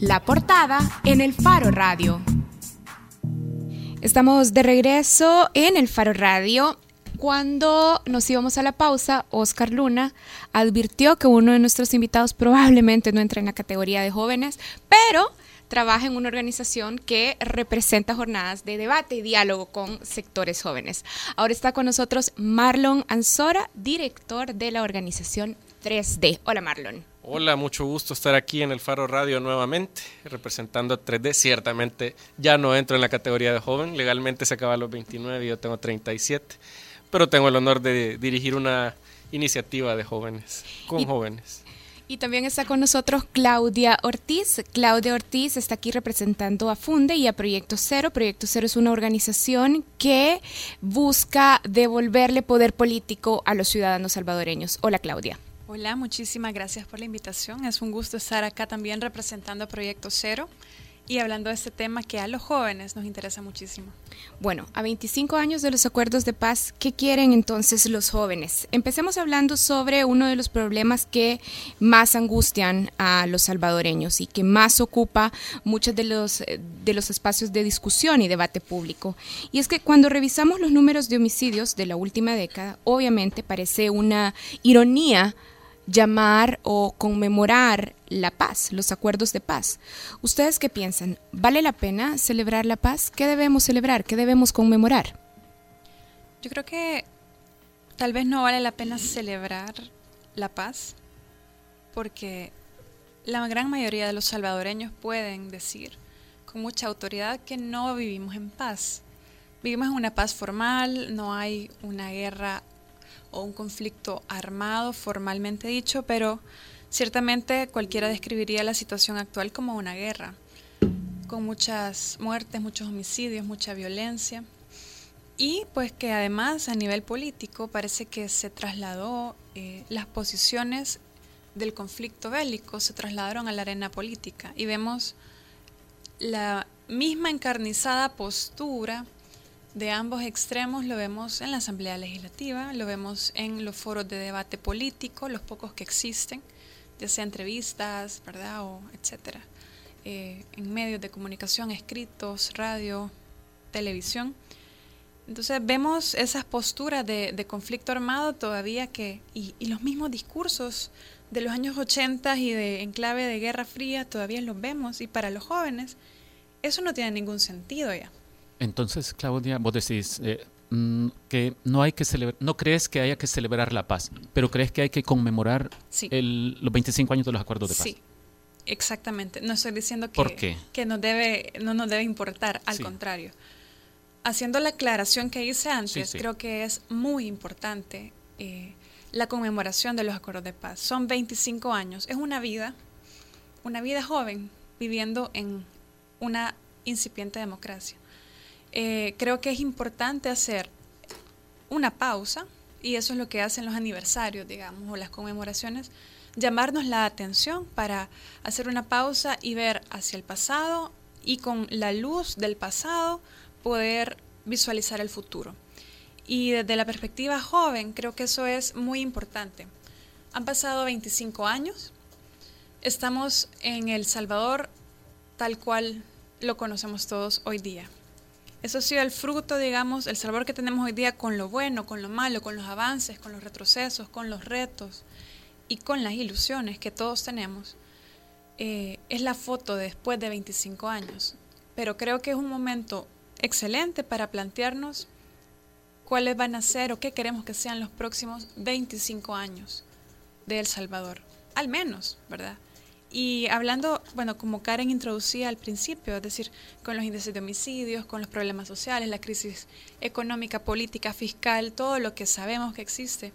La portada en el Faro Radio. Estamos de regreso en el Faro Radio. Cuando nos íbamos a la pausa, Oscar Luna advirtió que uno de nuestros invitados probablemente no entra en la categoría de jóvenes, pero trabaja en una organización que representa jornadas de debate y diálogo con sectores jóvenes. Ahora está con nosotros Marlon Ansora, director de la organización 3D. Hola Marlon. Hola, mucho gusto estar aquí en el Faro Radio nuevamente, representando a 3D. Ciertamente ya no entro en la categoría de joven, legalmente se acaba a los 29 y yo tengo 37, pero tengo el honor de dirigir una iniciativa de jóvenes, con jóvenes. Y también está con nosotros Claudia Ortiz. Claudia Ortiz está aquí representando a Funde y a Proyecto Cero. Proyecto Cero es una organización que busca devolverle poder político a los ciudadanos salvadoreños. Hola Claudia. Hola, muchísimas gracias por la invitación. Es un gusto estar acá también representando a Proyecto Cero y hablando de este tema que a los jóvenes nos interesa muchísimo. Bueno, a 25 años de los acuerdos de paz, ¿qué quieren entonces los jóvenes? Empecemos hablando sobre uno de los problemas que más angustian a los salvadoreños y que más ocupa muchos de los, de los espacios de discusión y debate público. Y es que cuando revisamos los números de homicidios de la última década, obviamente parece una ironía llamar o conmemorar la paz, los acuerdos de paz. ¿Ustedes qué piensan? ¿Vale la pena celebrar la paz? ¿Qué debemos celebrar? ¿Qué debemos conmemorar? Yo creo que tal vez no vale la pena celebrar la paz porque la gran mayoría de los salvadoreños pueden decir con mucha autoridad que no vivimos en paz. Vivimos en una paz formal, no hay una guerra o un conflicto armado formalmente dicho, pero ciertamente cualquiera describiría la situación actual como una guerra, con muchas muertes, muchos homicidios, mucha violencia. Y pues que además a nivel político parece que se trasladó eh, las posiciones del conflicto bélico, se trasladaron a la arena política y vemos la misma encarnizada postura de ambos extremos lo vemos en la Asamblea Legislativa, lo vemos en los foros de debate político, los pocos que existen, ya sea entrevistas, ¿verdad? O etcétera. Eh, en medios de comunicación, escritos, radio, televisión. Entonces vemos esas posturas de, conflicto armado todavía que, y, y, los mismos discursos de los años 80 y de enclave de Guerra Fría todavía los vemos y para los jóvenes eso no tiene ningún sentido ya. Entonces, Claudia, vos decís eh, mm, que no hay que celebrar, no crees que haya que celebrar la paz, pero crees que hay que conmemorar los 25 años de los acuerdos de paz. Sí, exactamente. No estoy diciendo que, que nos debe, no nos debe importar, al contrario. Haciendo la aclaración que hice antes, creo que es muy importante eh, la conmemoración de los acuerdos de paz. Son 25 años, es una vida, una vida joven viviendo en una incipiente democracia. Eh, creo que es importante hacer una pausa, y eso es lo que hacen los aniversarios, digamos, o las conmemoraciones, llamarnos la atención para hacer una pausa y ver hacia el pasado y con la luz del pasado poder visualizar el futuro. Y desde la perspectiva joven, creo que eso es muy importante. Han pasado 25 años, estamos en El Salvador tal cual lo conocemos todos hoy día. Eso ha sido el fruto, digamos, el sabor que tenemos hoy día con lo bueno, con lo malo, con los avances, con los retrocesos, con los retos y con las ilusiones que todos tenemos. Eh, es la foto después de 25 años. Pero creo que es un momento excelente para plantearnos cuáles van a ser o qué queremos que sean los próximos 25 años de El Salvador. Al menos, ¿verdad? Y hablando, bueno, como Karen introducía al principio, es decir, con los índices de homicidios, con los problemas sociales, la crisis económica, política, fiscal, todo lo que sabemos que existe,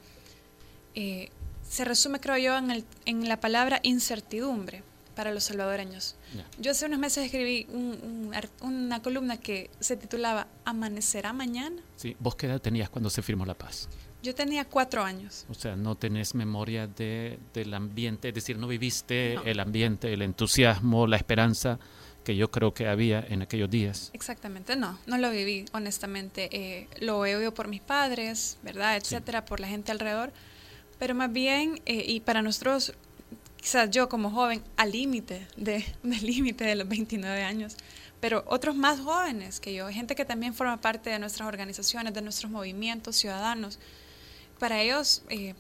eh, se resume, creo yo, en, el, en, la palabra incertidumbre para los salvadoreños. Yo hace unos meses escribí una columna que se titulaba ¿Amanecerá mañana? Sí, ¿vos qué edad tenías cuando se firmó la paz? Yo tenía cuatro años. O sea, no tenés memoria de, del ambiente, es decir, no viviste el ambiente, el entusiasmo, la esperanza que yo creo que había en aquellos días. Exactamente, no, no lo viví, honestamente. Eh, lo he oído por mis padres, ¿verdad? Etcétera, por la gente alrededor. Pero más bien, eh, y para nosotros quizás yo como joven al límite de, del límite de los 29 años, pero otros más jóvenes que yo, gente que también forma parte de nuestras organizaciones, de nuestros movimientos ciudadanos, para ellos eh,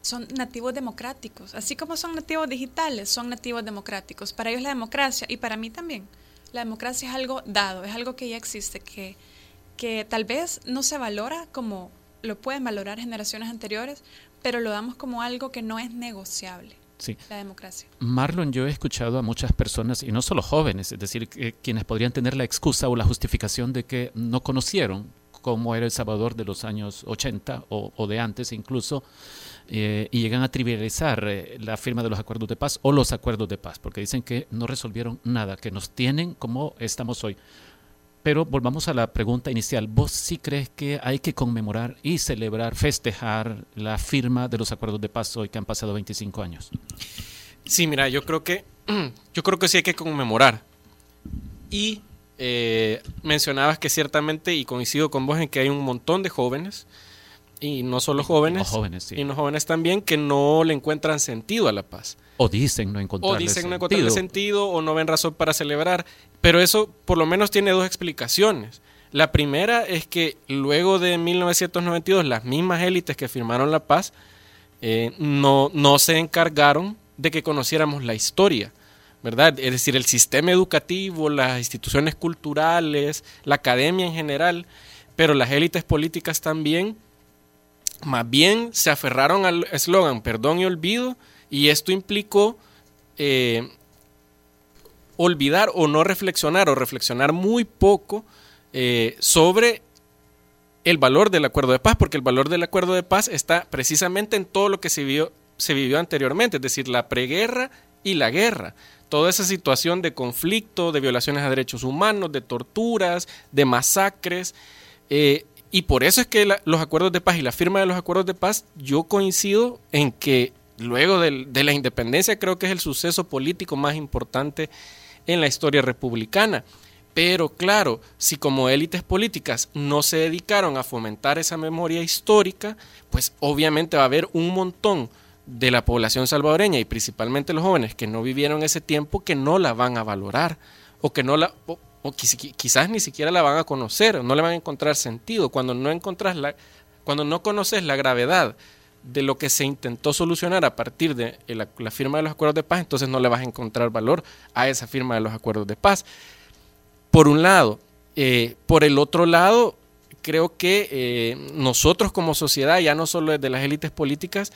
son nativos democráticos, así como son nativos digitales, son nativos democráticos. Para ellos la democracia, y para mí también, la democracia es algo dado, es algo que ya existe, que, que tal vez no se valora como lo pueden valorar generaciones anteriores, pero lo damos como algo que no es negociable. Sí. La democracia. Marlon, yo he escuchado a muchas personas, y no solo jóvenes, es decir, quienes podrían tener la excusa o la justificación de que no conocieron cómo era El Salvador de los años 80 o, de antes incluso, eh, y llegan a trivializar eh, la firma de los acuerdos de paz o los acuerdos de paz, porque dicen que no resolvieron nada, que nos tienen como estamos hoy. Pero volvamos a la pregunta inicial. ¿Vos sí crees que hay que conmemorar y celebrar, festejar la firma de los acuerdos de paz hoy que han pasado 25 años? Sí, mira, yo creo que yo creo que sí hay que conmemorar. Y eh, mencionabas que ciertamente, y coincido con vos en que hay un montón de jóvenes, y no solo jóvenes, jóvenes y no jóvenes también, que no le encuentran sentido a la paz. O dicen no encontrarle O dicen no encontrarle sentido o no ven razón para celebrar. Pero eso por lo menos tiene dos explicaciones. La primera es que luego de 1992 las mismas élites que firmaron la paz eh, no, no se encargaron de que conociéramos la historia. ¿Verdad? Es decir, el sistema educativo, las instituciones culturales, la academia en general, pero las élites políticas también, más bien se aferraron al eslogan perdón y olvido, y esto implicó eh, olvidar o no reflexionar o reflexionar muy poco eh, sobre el valor del acuerdo de paz, porque el valor del acuerdo de paz está precisamente en todo lo que se vivió, se vivió anteriormente, es decir, la preguerra y la guerra. Toda esa situación de conflicto, de violaciones a derechos humanos, de torturas, de masacres. Eh, y por eso es que los acuerdos de paz y la firma de los acuerdos de paz, yo coincido en que luego de la independencia creo que es el suceso político más importante en la historia republicana. Pero claro, si como élites políticas no se dedicaron a fomentar esa memoria histórica, pues obviamente va a haber un montón de la población salvadoreña y principalmente los jóvenes que no vivieron ese tiempo que no la van a valorar o que no la o, quizás ni siquiera la van a conocer, no le van a encontrar sentido cuando no encontrás la cuando no conoces la gravedad de lo que se intentó solucionar a partir de la, firma de los acuerdos de paz, entonces no le vas a encontrar valor a esa firma de los acuerdos de paz. Por un lado, eh, por el otro lado, creo que eh, nosotros como sociedad, ya no solo desde las élites políticas,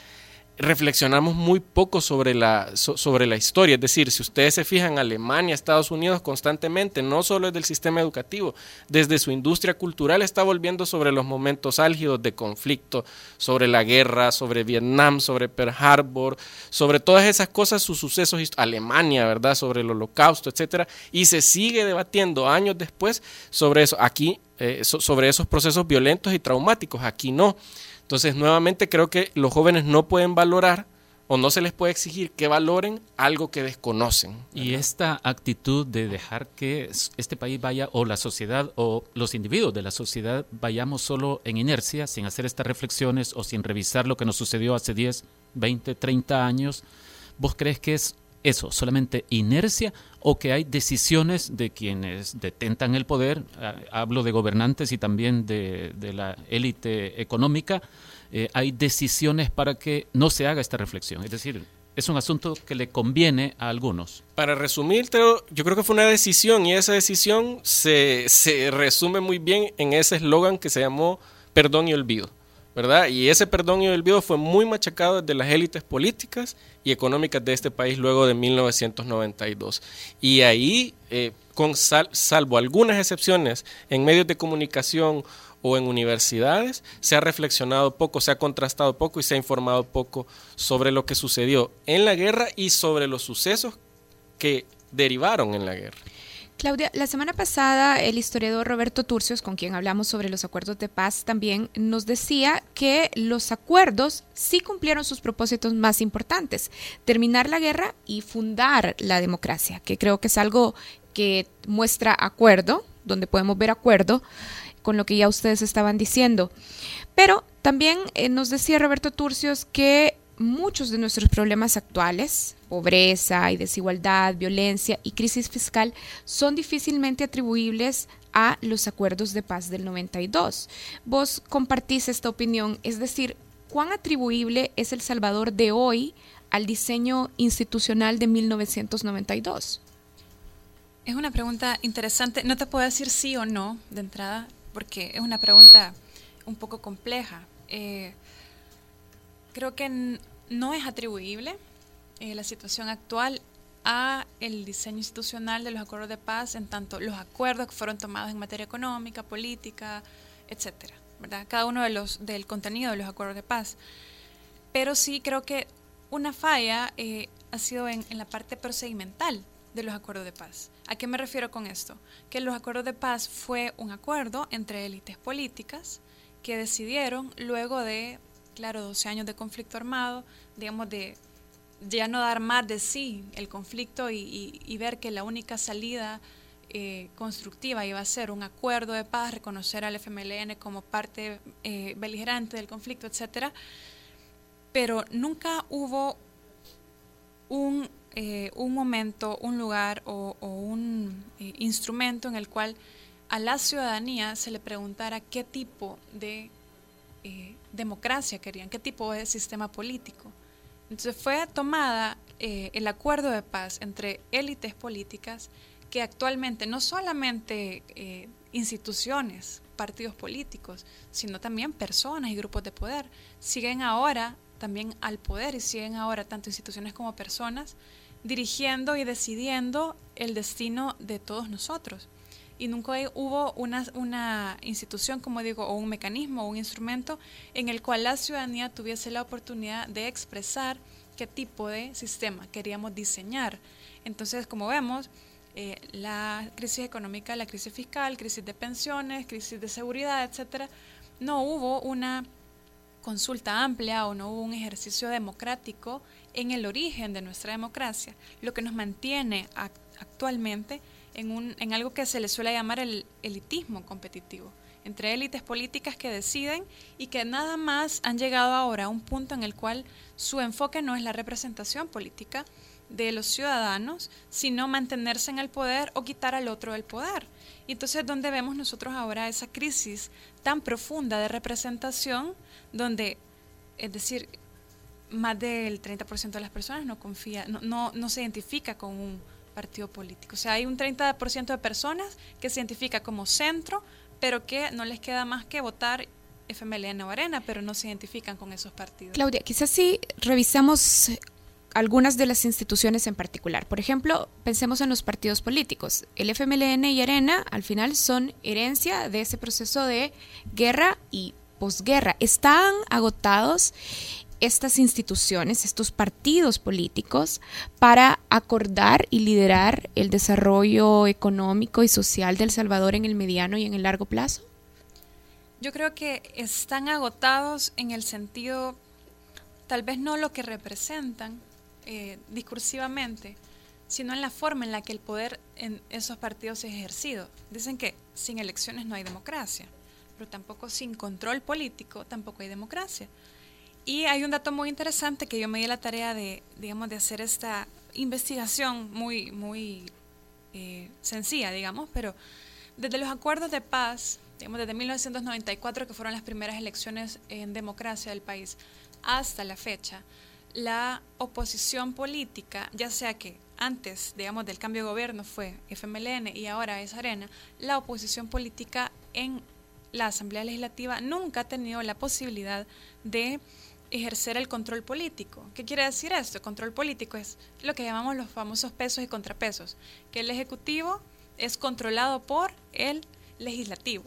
reflexionamos muy poco sobre la, sobre la historia. Es decir, si ustedes se fijan, Alemania, Estados Unidos constantemente, no solo desde el sistema educativo, desde su industria cultural está volviendo sobre los momentos álgidos de conflicto, sobre la guerra, sobre Vietnam, sobre Pearl Harbor, sobre todas esas cosas, sus sucesos, Alemania, ¿verdad? Sobre el holocausto, etcétera, y se sigue debatiendo años después sobre eso. Aquí, eh, sobre esos procesos violentos y traumáticos, aquí no. Entonces, nuevamente creo que los jóvenes no pueden valorar o no se les puede exigir que valoren algo que desconocen. Y esta actitud de dejar que este país vaya, o la sociedad, o los individuos de la sociedad, vayamos solo en inercia, sin hacer estas reflexiones o sin revisar lo que nos sucedió hace 10, 20, 30 años, ¿vos crees que es eso, solamente inercia o que hay decisiones de quienes detentan el poder, ah, hablo de gobernantes y también de, la élite económica, eh, hay decisiones para que no se haga esta reflexión. Es decir, es un asunto que le conviene a algunos. Para resumir, yo creo que fue una decisión y esa decisión se, se resume muy bien en ese eslogan que se llamó perdón y olvido. ¿Verdad? Y ese perdón y olvido fue muy machacado desde las élites políticas y económicas de este país luego de 1992. Y ahí, eh, con salvo algunas excepciones en medios de comunicación o en universidades, se ha reflexionado poco, se ha contrastado poco y se ha informado poco sobre lo que sucedió en la guerra y sobre los sucesos que derivaron en la guerra. Claudia, la semana pasada el historiador Roberto Turcios, con quien hablamos sobre los acuerdos de paz, también nos decía que los acuerdos sí cumplieron sus propósitos más importantes, terminar la guerra y fundar la democracia, que creo que es algo que muestra acuerdo, donde podemos ver acuerdo con lo que ya ustedes estaban diciendo. Pero también eh, nos decía Roberto Turcios que muchos de nuestros problemas actuales, pobreza y desigualdad, violencia y crisis fiscal son difícilmente atribuibles a los acuerdos de paz del 92. Vos compartís esta opinión, es decir, ¿cuán atribuible es El Salvador de hoy al diseño institucional de 1992? Es una pregunta interesante. No te puedo decir sí o no de entrada, porque es una pregunta un poco compleja. Eh, creo que no es atribuible eh, la situación actual a el diseño institucional de los acuerdos de paz, en tanto los acuerdos que fueron tomados en materia económica, política, etcétera, ¿verdad? Cada uno de los del contenido de los acuerdos de paz. Pero sí creo que una falla eh, ha sido en, en la parte procedimental de los acuerdos de paz. ¿A qué me refiero con esto? Que los acuerdos de paz fue un acuerdo entre élites políticas que decidieron luego de, claro, 12 años de conflicto armado, digamos, de ya no dar más de sí el conflicto y, ver que la única salida eh, constructiva iba a ser un acuerdo de paz, reconocer al FMLN como parte eh, beligerante del conflicto, etcétera. Pero nunca hubo un eh, un momento, un lugar o, un eh, instrumento en el cual a la ciudadanía se le preguntara qué tipo de eh, democracia querían, qué tipo de sistema político. Entonces fue tomada el acuerdo de paz entre élites políticas que actualmente no solamente instituciones, partidos políticos, sino también personas y grupos de poder siguen ahora también al poder y siguen ahora tanto instituciones como personas dirigiendo y decidiendo el destino de todos nosotros. Y nunca hubo una, una institución, como digo, o un mecanismo o un instrumento en el cual la ciudadanía tuviese la oportunidad de expresar qué tipo de sistema queríamos diseñar. Entonces, como vemos, eh, la crisis económica, la crisis fiscal, crisis de pensiones, crisis de seguridad, etcétera, no hubo una consulta amplia o no hubo un ejercicio democrático en el origen de nuestra democracia, lo que nos mantiene actualmente en, algo que se le suele llamar el elitismo competitivo, entre élites políticas que deciden y que nada más han llegado ahora a un punto en el cual su enfoque no es la representación política de los ciudadanos, sino mantenerse en el poder o quitar al otro del poder. Y entonces, ¿dónde vemos nosotros ahora esa crisis tan profunda de representación, donde, es decir, más del 30% de las personas no confía, no, no, no se identifica con un partido político. O sea, hay un 30% de personas que se identifica como centro, pero que no les queda más que votar FMLN o Arena, pero no se identifican con esos partidos. Claudia, quizás si revisamos algunas de las instituciones en particular. Por ejemplo, pensemos en los partidos políticos. El FMLN y Arena al final son herencia de ese proceso de guerra y posguerra. Están agotados estas instituciones, estos partidos políticos, para acordar y liderar el desarrollo económico y social de El Salvador en el mediano y en el largo plazo? Yo creo que están agotados en el sentido, tal vez no lo que representan eh, discursivamente, sino en la forma en la que el poder en esos partidos es ejercido. Dicen que sin elecciones no hay democracia, pero tampoco sin control político tampoco hay democracia. Y hay un dato muy interesante que yo me di la tarea de, digamos, de hacer esta investigación muy, muy eh, sencilla, digamos, pero desde los acuerdos de paz, digamos, desde 1994, que fueron las primeras elecciones en democracia del país, hasta la fecha, la oposición política, ya sea que antes, digamos, del cambio de gobierno fue FMLN y ahora es Arena, la oposición política en la Asamblea Legislativa nunca ha tenido la posibilidad de ejercer el control político. ¿Qué quiere decir esto? Control político es lo que llamamos los famosos pesos y contrapesos, que el Ejecutivo es controlado por el Legislativo.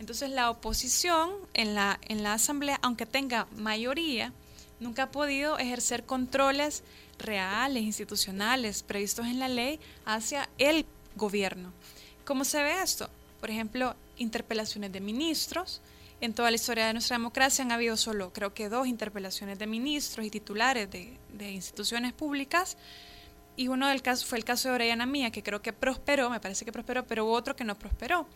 Entonces la oposición en la, en la Asamblea, aunque tenga mayoría, nunca ha podido ejercer controles reales, institucionales, previstos en la ley hacia el gobierno. ¿Cómo se ve esto? Por ejemplo, interpelaciones de ministros, en toda la historia de nuestra democracia han habido solo, creo que dos interpelaciones de ministros y titulares de, instituciones públicas. Y uno del caso fue el caso de Orellana Mía, que creo que prosperó, me parece que prosperó, pero otro que no prosperó.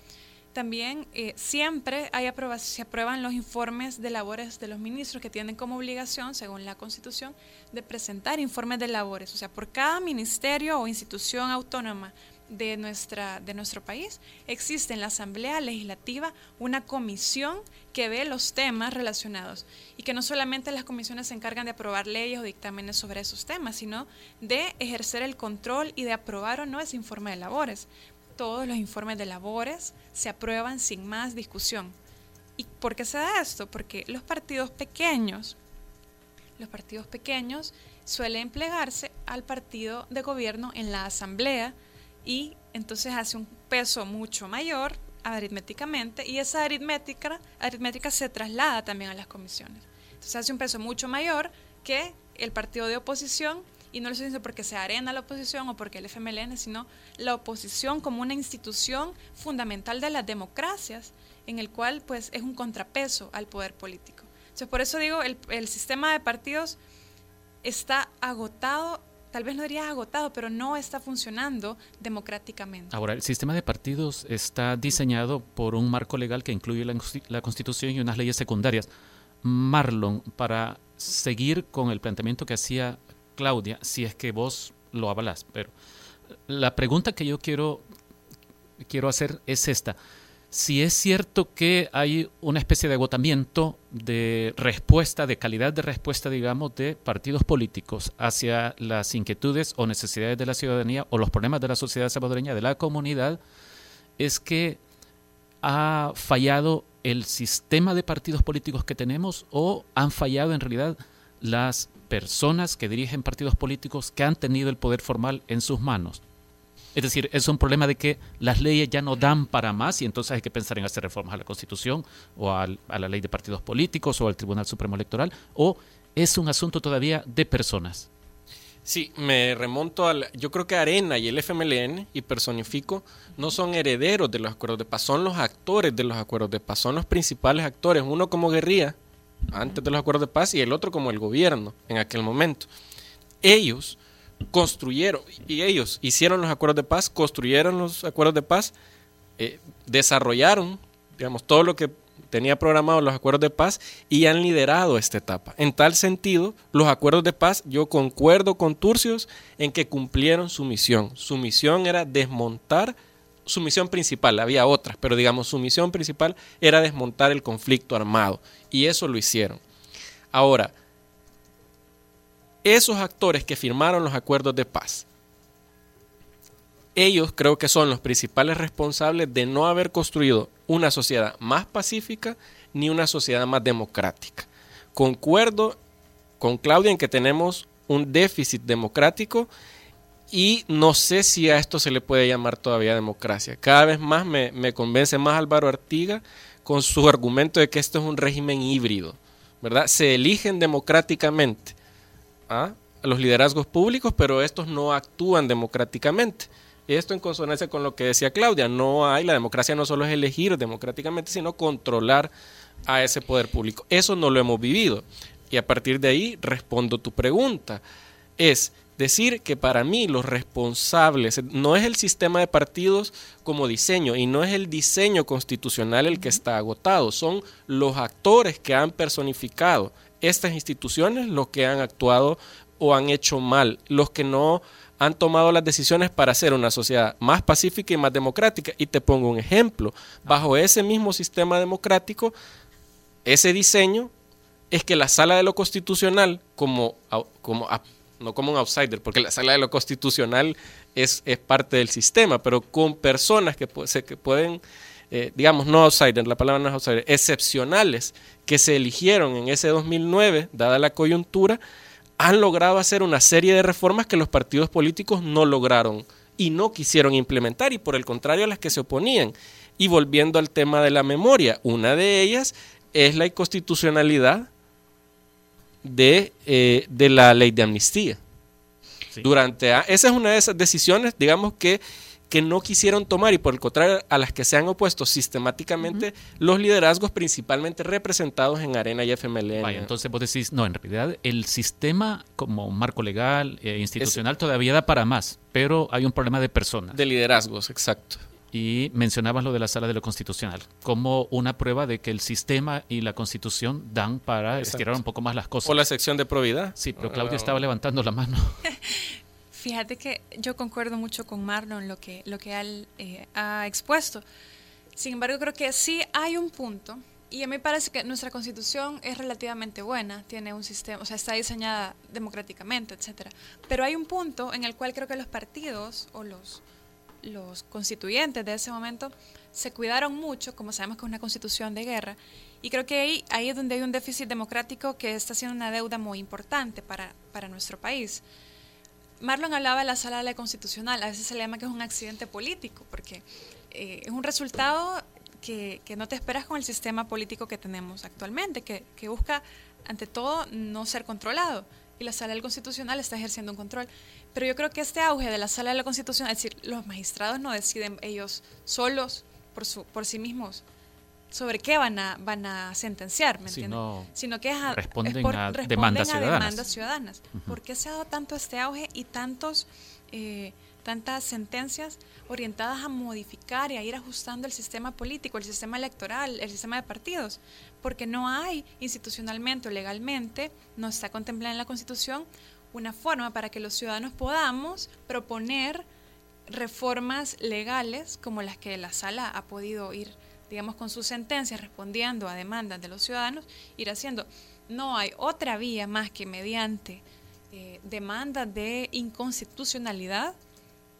también eh, siempre hay se aprueban los informes de labores de los ministros que tienen como obligación, según la Constitución, de presentar informes de labores. O sea, por cada ministerio o institución autónoma de, nuestra, de nuestro país, existe en la Asamblea Legislativa una comisión que ve los temas relacionados y que no solamente las comisiones se encargan de aprobar leyes o dictámenes sobre esos temas, sino de ejercer el control y de aprobar o no ese informe de labores. Todos los informes de labores se aprueban sin más discusión. ¿Y por qué se da esto? Porque los partidos pequeños, los partidos pequeños suelen plegarse al partido de gobierno en la asamblea y entonces hace un peso mucho mayor aritméticamente y esa aritmética, aritmética se traslada también a las comisiones. Entonces hace un peso mucho mayor que el partido de oposición y no lo estoy diciendo porque se arena la oposición o porque el FMLN, sino la oposición como una institución fundamental de las democracias en el cual pues es un contrapeso al poder político. Entonces por eso digo, el, el sistema de partidos está agotado tal vez no diría agotado, pero no está funcionando democráticamente. Ahora, el sistema de partidos está diseñado por un marco legal que incluye la, Constitución y unas leyes secundarias. Marlon, para seguir con el planteamiento que hacía Claudia, si es que vos lo avalas, pero la pregunta que yo quiero, quiero hacer es esta si es cierto que hay una especie de agotamiento de respuesta, de calidad de respuesta, digamos, de partidos políticos hacia las inquietudes o necesidades de la ciudadanía o los problemas de la sociedad salvadoreña, de la comunidad, es que ha fallado el sistema de partidos políticos que tenemos o han fallado en realidad las personas que dirigen partidos políticos que han tenido el poder formal en sus manos. Es decir, es un problema de que las leyes ya no dan para más y entonces hay que pensar en hacer reformas a la Constitución o a, la ley de partidos políticos o al Tribunal Supremo Electoral o es un asunto todavía de personas. Sí, me remonto al. Yo creo que Arena y el FMLN, y personifico, no son herederos de los acuerdos de paz, son los actores de los acuerdos de paz, son los principales actores, uno como guerrilla antes de los acuerdos de paz y el otro como el gobierno en aquel momento. Ellos construyeron, y ellos hicieron los acuerdos de paz, construyeron los acuerdos de paz, eh, desarrollaron, digamos, todo lo que tenía programado los acuerdos de paz y han liderado esta etapa. En tal sentido, los acuerdos de paz, yo concuerdo con Turcios en que cumplieron su misión. Su misión era desmontar, su misión principal, había otras, pero digamos, su misión principal era desmontar el conflicto armado y eso lo hicieron. Ahora, esos actores que firmaron los acuerdos de paz, ellos creo que son los principales responsables de no haber construido una sociedad más pacífica ni una sociedad más democrática. Concuerdo con Claudia en que tenemos un déficit democrático y no sé si a esto se le puede llamar todavía democracia. Cada vez más me, convence más Álvaro Artiga con su argumento de que esto es un régimen híbrido, ¿verdad? Se eligen democráticamente a los liderazgos públicos, pero estos no actúan democráticamente. Esto en consonancia con lo que decía Claudia, no hay, la democracia no solo es elegir democráticamente, sino controlar a ese poder público. Eso no lo hemos vivido. Y a partir de ahí respondo tu pregunta. Es decir que para mí los responsables no es el sistema de partidos como diseño y no es el diseño constitucional el que está agotado, son los actores que han personificado estas instituciones los que han actuado o han hecho mal, los que no han tomado las decisiones para hacer una sociedad más pacífica y más democrática. Y te pongo un ejemplo. Bajo ese mismo sistema democrático, ese diseño es que la sala de lo constitucional, como, como no como un outsider, porque la sala de lo constitucional es, es parte del sistema, pero con personas que, que pueden eh, digamos, no outsider, la palabra no es outsider, excepcionales que se eligieron en ese 2009, dada la coyuntura, han logrado hacer una serie de reformas que los partidos políticos no lograron y no quisieron implementar, y por el contrario a las que se oponían. Y volviendo al tema de la memoria, una de ellas es la inconstitucionalidad de, eh, de la ley de amnistía. Durante, esa es una de esas decisiones, digamos, que que no quisieron tomar y por el contrario a las que se han opuesto sistemáticamente los liderazgos principalmente representados en Arena y FMLN. Vaya, entonces vos decís, no, en realidad el sistema como marco legal, e institucional todavía da para más, pero hay un problema de personas. De liderazgos, exacto. y mencionabas lo de la sala de lo constitucional como una prueba de que el sistema y la constitución dan para estirar un poco más las cosas. O la sección de probidad. Sí, pero Claudia ah. estaba levantando la mano. Fíjate que yo concuerdo mucho con Marlon lo que, lo que él eh, ha expuesto. Sin embargo, creo que sí hay un punto, y a mí parece que nuestra constitución es relativamente buena, tiene un sistema, o sea, está diseñada democráticamente, etcétera. Pero hay un punto en el cual creo que los partidos o los, los constituyentes de ese momento se cuidaron mucho, como sabemos que es una constitución de guerra, y creo que ahí, ahí es donde hay un déficit democrático que está siendo una deuda muy importante para, para nuestro país. Marlon hablaba de la sala de la constitucional, a veces se le llama que es un accidente político, porque eh, es un resultado que, que, no te esperas con el sistema político que tenemos actualmente, que, que busca ante todo no ser controlado y la sala del constitucional está ejerciendo un control. Pero yo creo que este auge de la sala de la constitución, es decir, los magistrados no deciden ellos solos por, su, por sí mismos sobre qué van a, van a sentenciar, ¿me entiendes? Sino que es responden, a, demandas ciudadanas. ¿Por qué se ha dado tanto este auge y tantos, eh, tantas sentencias orientadas a modificar y a ir ajustando el sistema político, el sistema electoral, el sistema de partidos? Porque no hay institucionalmente o legalmente, no está contemplada en la Constitución, una forma para que los ciudadanos podamos proponer reformas legales como las que la sala ha podido ir, digamos, con sus sentencias respondiendo a demandas de los ciudadanos, ir haciendo. No hay otra vía más que mediante eh, demandas de inconstitucionalidad.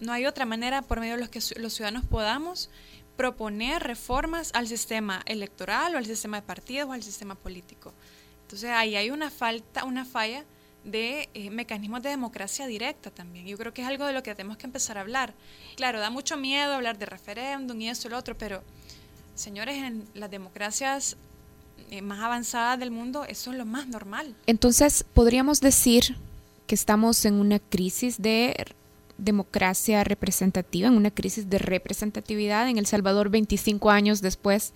No hay otra manera por medio de los que los ciudadanos podamos proponer reformas al sistema electoral o al sistema de partidos o al sistema político. Entonces ahí hay una falta, una falla de eh, mecanismos de democracia directa también. Yo creo que es algo de lo que tenemos que empezar a hablar. Claro, da mucho miedo hablar de referéndum y eso y lo otro, pero señores, en las democracias eh, más avanzadas del mundo, eso es lo más normal. Entonces, podríamos decir que estamos en una crisis de democracia representativa, en una crisis de representatividad en El Salvador 25 años después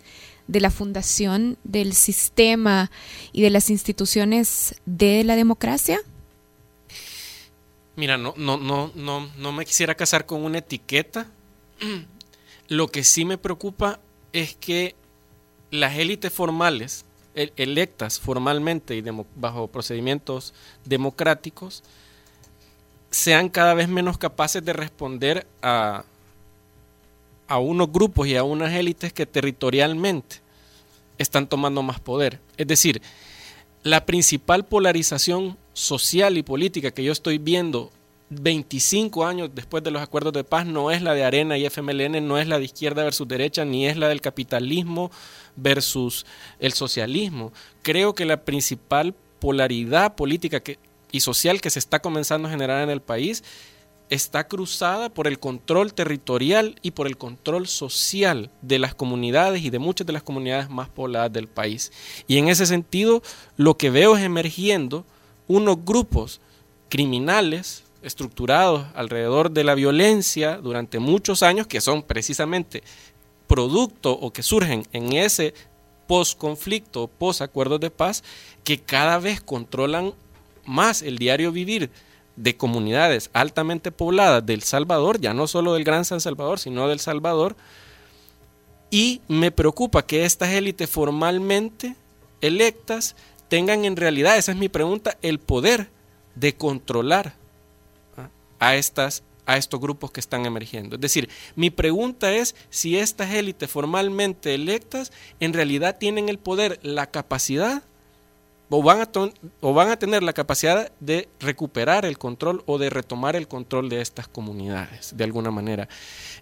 de la fundación del sistema y de las instituciones de la democracia? Mira, no, no, no, no, no me quisiera casar con una etiqueta. Lo que sí me preocupa es que las élites formales, electas formalmente y bajo procedimientos democráticos, sean cada vez menos capaces de responder a, a unos grupos y a unas élites que territorialmente están tomando más poder. Es decir, la principal polarización social y política que yo estoy viendo 25 años después de los acuerdos de paz no es la de Arena y FMLN, no es la de izquierda versus derecha, ni es la del capitalismo versus el socialismo. Creo que la principal polaridad política y social que se está comenzando a generar en el país está cruzada por el control territorial y por el control social de las comunidades y de muchas de las comunidades más pobladas del país. Y en ese sentido, lo que veo es emergiendo unos grupos criminales estructurados alrededor de la violencia durante muchos años, que son precisamente producto o que surgen en ese post-conflicto, post-acuerdos de paz, que cada vez controlan más el diario vivir de comunidades altamente pobladas del Salvador, ya no solo del Gran San Salvador, sino del Salvador, y me preocupa que estas élites formalmente electas tengan en realidad, esa es mi pregunta, el poder de controlar. A estas a estos grupos que están emergiendo. Es decir, mi pregunta es si estas élites formalmente electas en realidad tienen el poder, la capacidad o van, a o van a tener la capacidad de recuperar el control o de retomar el control de estas comunidades, de alguna manera.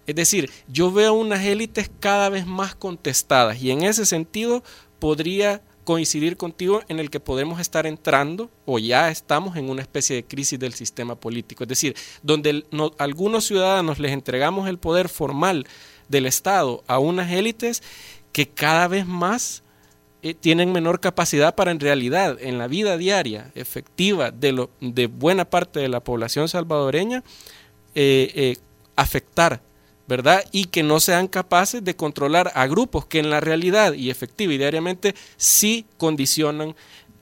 Es decir, yo veo unas élites cada vez más contestadas y en ese sentido podría coincidir contigo en el que podemos estar entrando o ya estamos en una especie de crisis del sistema político. Es decir, donde algunos ciudadanos les entregamos el poder formal del Estado a unas élites que cada vez más eh, tienen menor capacidad para en realidad en la vida diaria efectiva de, de buena parte de la población salvadoreña eh, eh, afectar, ¿verdad? Y que no sean capaces de controlar a grupos que en la realidad y efectiva y diariamente sí condicionan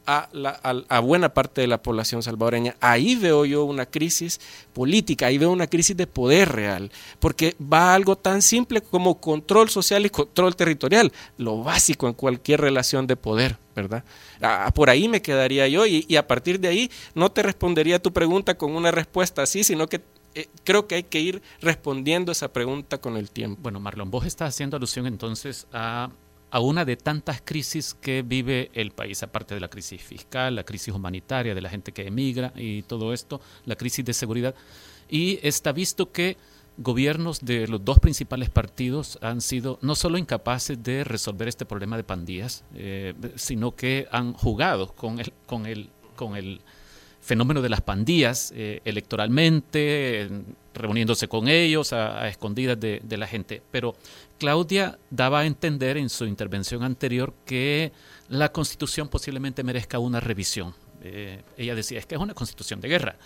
a, la, buena parte de la población salvadoreña. Ahí veo yo una crisis política, ahí veo una crisis de poder real, porque va algo tan simple como control social y control territorial, lo básico en cualquier relación de poder, ¿verdad? por ahí me quedaría yo y, a partir de ahí no te respondería tu pregunta con una respuesta así, sino que eh, creo que hay que ir respondiendo esa pregunta con el tiempo. Bueno, Marlon, vos estás haciendo alusión entonces a, a, una de tantas crisis que vive el país, aparte de la crisis fiscal, la crisis humanitaria, de la gente que emigra y todo esto, la crisis de seguridad. Y está visto que gobiernos de los dos principales partidos han sido no solo incapaces de resolver este problema de pandillas, eh, sino que han jugado con el, con el, con el fenómeno de las pandillas eh, electoralmente, reuniéndose con ellos a, escondidas de, la gente. Pero Claudia daba a entender en su intervención anterior que la constitución posiblemente merezca una revisión. Eh, ella decía, es que es una constitución de guerra.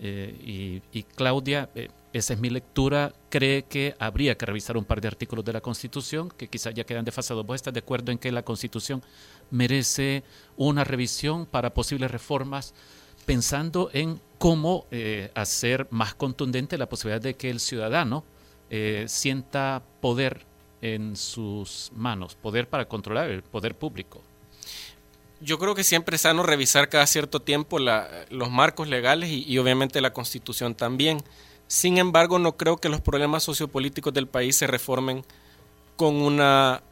y, y, Claudia esa es mi lectura. Cree que habría que revisar un par de artículos de la Constitución que quizás ya quedan desfasados. ¿Vos estás de acuerdo en que la Constitución merece una revisión para posibles reformas pensando en cómo eh, hacer más contundente la posibilidad de que el ciudadano eh, sienta poder en sus manos, poder para controlar el poder público? yo creo que siempre es sano revisar cada cierto tiempo los marcos legales y, obviamente la constitución también. Sin embargo, no creo que los problemas sociopolíticos del país se reformen con una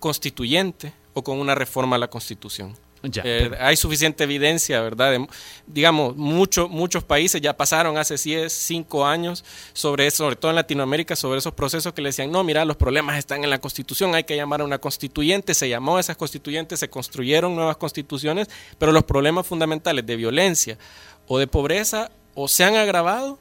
constituyente o con una reforma a la constitución. Eh, hay suficiente evidencia, ¿verdad? digamos, muchos muchos países ya pasaron hace 10, 5 años sobre eso, sobre todo en Latinoamérica, sobre esos procesos que le decían, no, mira, los problemas están en la constitución, hay que llamar a una constituyente, se llamó a esas constituyentes, se construyeron nuevas constituciones, pero los problemas fundamentales de violencia o de pobreza o se han agravado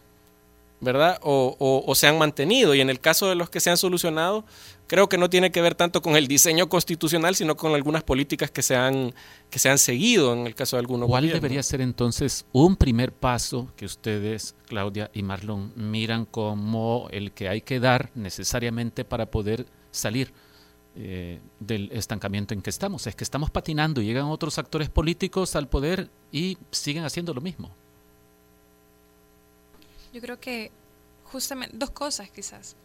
¿verdad? O, o, se han mantenido. Y en el caso de los que se han solucionado, creo que no tiene que ver tanto con el diseño constitucional, sino con algunas políticas que se han, que se han seguido en el caso de algunos ¿Cuál debería ser entonces un primer paso que ustedes, Claudia y Marlon, miran como el que hay que dar necesariamente para poder salir? Eh, del estancamiento en que estamos. Es que estamos patinando y llegan otros actores políticos al poder y siguen haciendo lo mismo. Yo creo que justamente dos cosas quizás.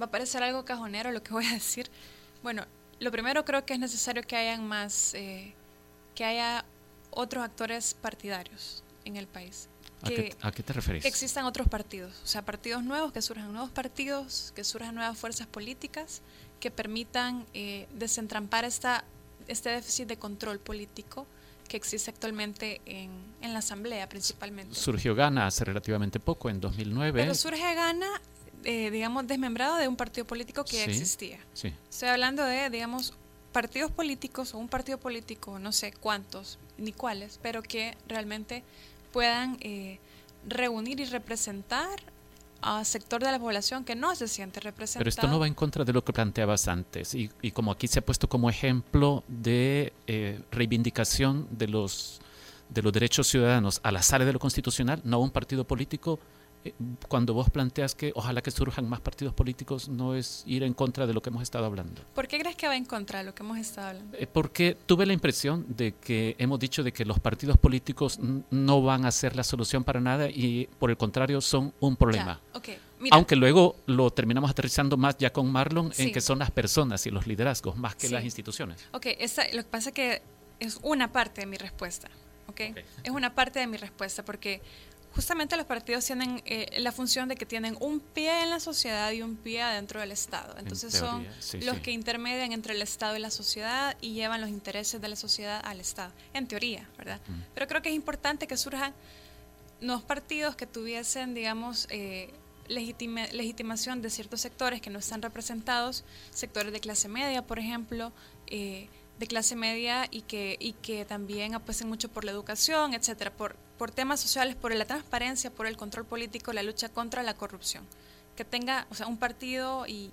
Va a parecer algo cajonero lo que voy a decir. Bueno, lo primero creo que es necesario que hayan más, eh, que haya otros actores partidarios en el país. ¿A, qué, te refieres? Que existan otros partidos, o sea, partidos nuevos, que surjan nuevos partidos, que surjan nuevas fuerzas políticas que permitan eh, desentrampar esta, este déficit de control político que existe actualmente en, en la Asamblea principalmente. Surgió Gana hace relativamente poco, en 2009. Pero surge Gana, eh, digamos, desmembrado de un partido político que ya existía. Sí. Estoy hablando de, digamos, partidos políticos o un partido político, no sé cuántos ni cuáles, pero que realmente puedan eh, reunir y representar a sector de la población que no se siente representado. Pero esto no va en contra de lo que planteabas antes y, y como aquí se ha puesto como ejemplo de eh, reivindicación de los de los derechos ciudadanos a la sala de lo constitucional, no un partido político cuando vos planteas que ojalá que surjan más partidos políticos, no es ir en contra de lo que hemos estado hablando. ¿Por qué crees que va en contra de lo que hemos estado hablando? Eh, porque tuve la impresión de que hemos dicho de que los partidos políticos no van a ser la solución para nada y por el contrario son un problema. Aunque luego lo terminamos aterrizando más ya con Marlon en que son las personas y los liderazgos más que las instituciones. Ok, lo que pasa es que es una parte de mi respuesta. Okay? okay. Es una parte de mi respuesta porque justamente los partidos tienen eh, la función de que tienen un pie en la sociedad y un pie adentro del Estado. Entonces son los que intermedian entre el Estado y la sociedad y llevan los intereses de la sociedad al Estado, en teoría, ¿verdad? Mm. Pero creo que es importante que surjan nuevos partidos que tuviesen, digamos, eh, legitimación de ciertos sectores que no están representados, sectores de clase media, por ejemplo, eh, de clase media y que, y que también apuesten mucho por la educación, etcétera, por, por temas sociales, por la transparencia, por el control político, la lucha contra la corrupción. Que tenga, o sea, un partido y,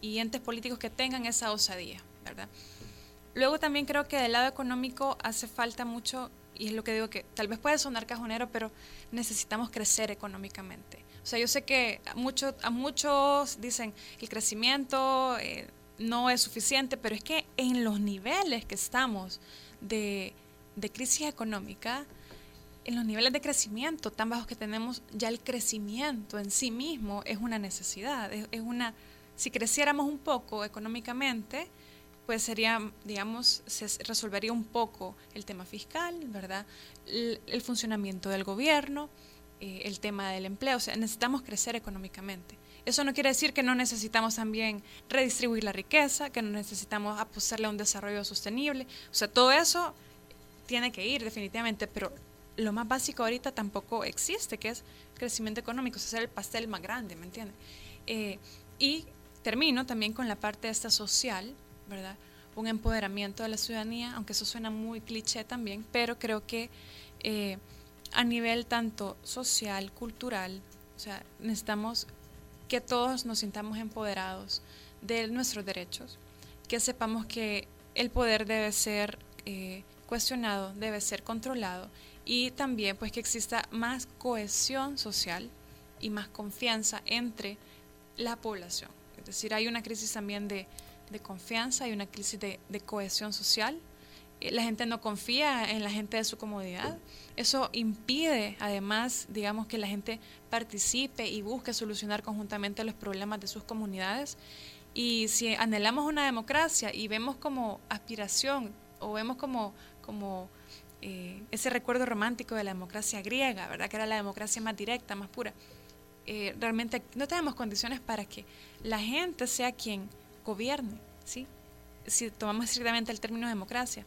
y, entes políticos que tengan esa osadía, ¿verdad? Luego también creo que del lado económico hace falta mucho, y es lo que digo que tal vez puede sonar cajonero, pero necesitamos crecer económicamente. O sea, yo sé que a, mucho, a muchos dicen el crecimiento... Eh, no es suficiente, pero es que en los niveles que estamos de, de crisis económica, en los niveles de crecimiento tan bajos que tenemos, ya el crecimiento en sí mismo es una necesidad, es, una, si creciéramos un poco económicamente, pues sería, digamos, se resolvería un poco el tema fiscal, ¿verdad? El, funcionamiento del gobierno, eh, el tema del empleo, o sea, necesitamos crecer económicamente. Eso no quiere decir que no necesitamos también redistribuir la riqueza, que no necesitamos apostarle a un desarrollo sostenible, o sea, todo eso tiene que ir definitivamente, pero lo más básico ahorita tampoco existe, que es crecimiento económico, o sea, el pastel más grande, ¿me entiendes? Eh, y termino también con la parte esta social, ¿verdad? Un empoderamiento de la ciudadanía, aunque eso suena muy cliché también, pero creo que eh, a nivel tanto social, cultural, o sea, necesitamos que todos nos sintamos empoderados de nuestros derechos, que sepamos que el poder debe ser eh, cuestionado, debe ser controlado y también pues que exista más cohesión social y más confianza entre la población. Es decir, hay una crisis también de, confianza, hay una crisis de, cohesión social. Eh, la gente no confía en la gente de su comodidad. Eso impide, además, digamos, que la gente participe y busque solucionar conjuntamente los problemas de sus comunidades. Y si anhelamos una democracia y vemos como aspiración o vemos como, como eh, ese recuerdo romántico de la democracia griega, ¿verdad? Que era la democracia más directa, más pura. Eh, realmente no tenemos condiciones para que la gente sea quien gobierne, ¿sí? Si tomamos estrictamente el término democracia,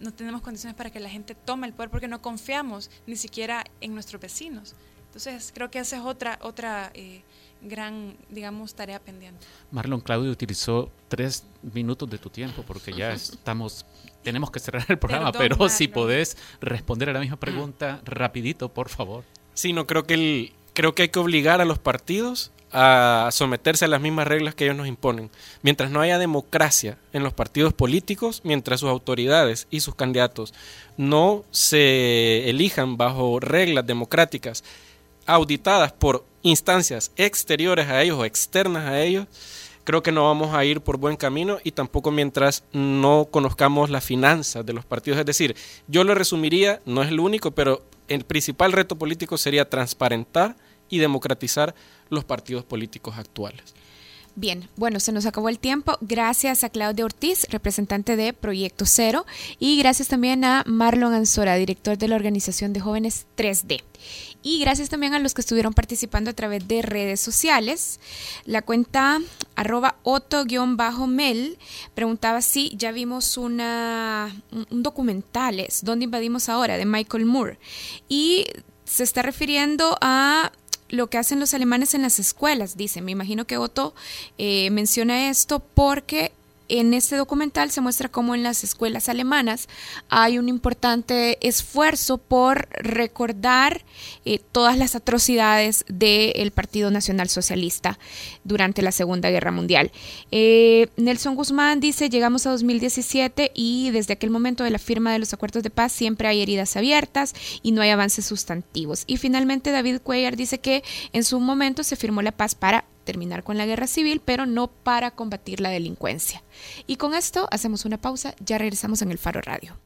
no tenemos condiciones para que la gente tome el poder porque no confiamos ni siquiera en nuestros vecinos. Entonces, creo que esa es otra, otra eh, gran, digamos, tarea pendiente. Marlon Claudio utilizó tres minutos de tu tiempo porque ya estamos tenemos que cerrar el programa, pero si podés responder a la misma pregunta rapidito, por favor. Sí, no creo que el, creo que hay que obligar a los partidos a someterse a las mismas reglas que ellos nos imponen. Mientras no haya democracia en los partidos políticos, mientras sus autoridades y sus candidatos no se elijan bajo reglas democráticas auditadas por instancias exteriores a ellos o externas a ellos, creo que no vamos a ir por buen camino y tampoco mientras no conozcamos las finanzas de los partidos. Es decir, yo lo resumiría, no es el único, pero el principal reto político sería transparentar y democratizar los partidos políticos actuales. Bien, bueno, se nos acabó el tiempo. Gracias a Claudia Ortiz, representante de Proyecto Cero, y gracias también a Marlon Ansora, director de la Organización de Jóvenes 3D. Y gracias también a los que estuvieron participando a través de redes sociales. La cuenta arroba otto-mel preguntaba si ya vimos una, un documental, ¿Dónde invadimos ahora? de Michael Moore. Y se está refiriendo a lo que hacen los alemanes en las escuelas, dice. Me imagino que Otto eh, menciona esto porque en este documental se muestra cómo en las escuelas alemanas hay un importante esfuerzo por recordar eh, todas las atrocidades del Partido Nacional Socialista durante la Segunda Guerra Mundial. Eh, Nelson Guzmán dice, llegamos a 2017 y desde aquel momento de la firma de los acuerdos de paz siempre hay heridas abiertas y no hay avances sustantivos. Y finalmente David Cuellar dice que en su momento se firmó la paz para terminar con la guerra civil, pero no para combatir la delincuencia. Y con esto hacemos una pausa, ya regresamos en el Faro Radio.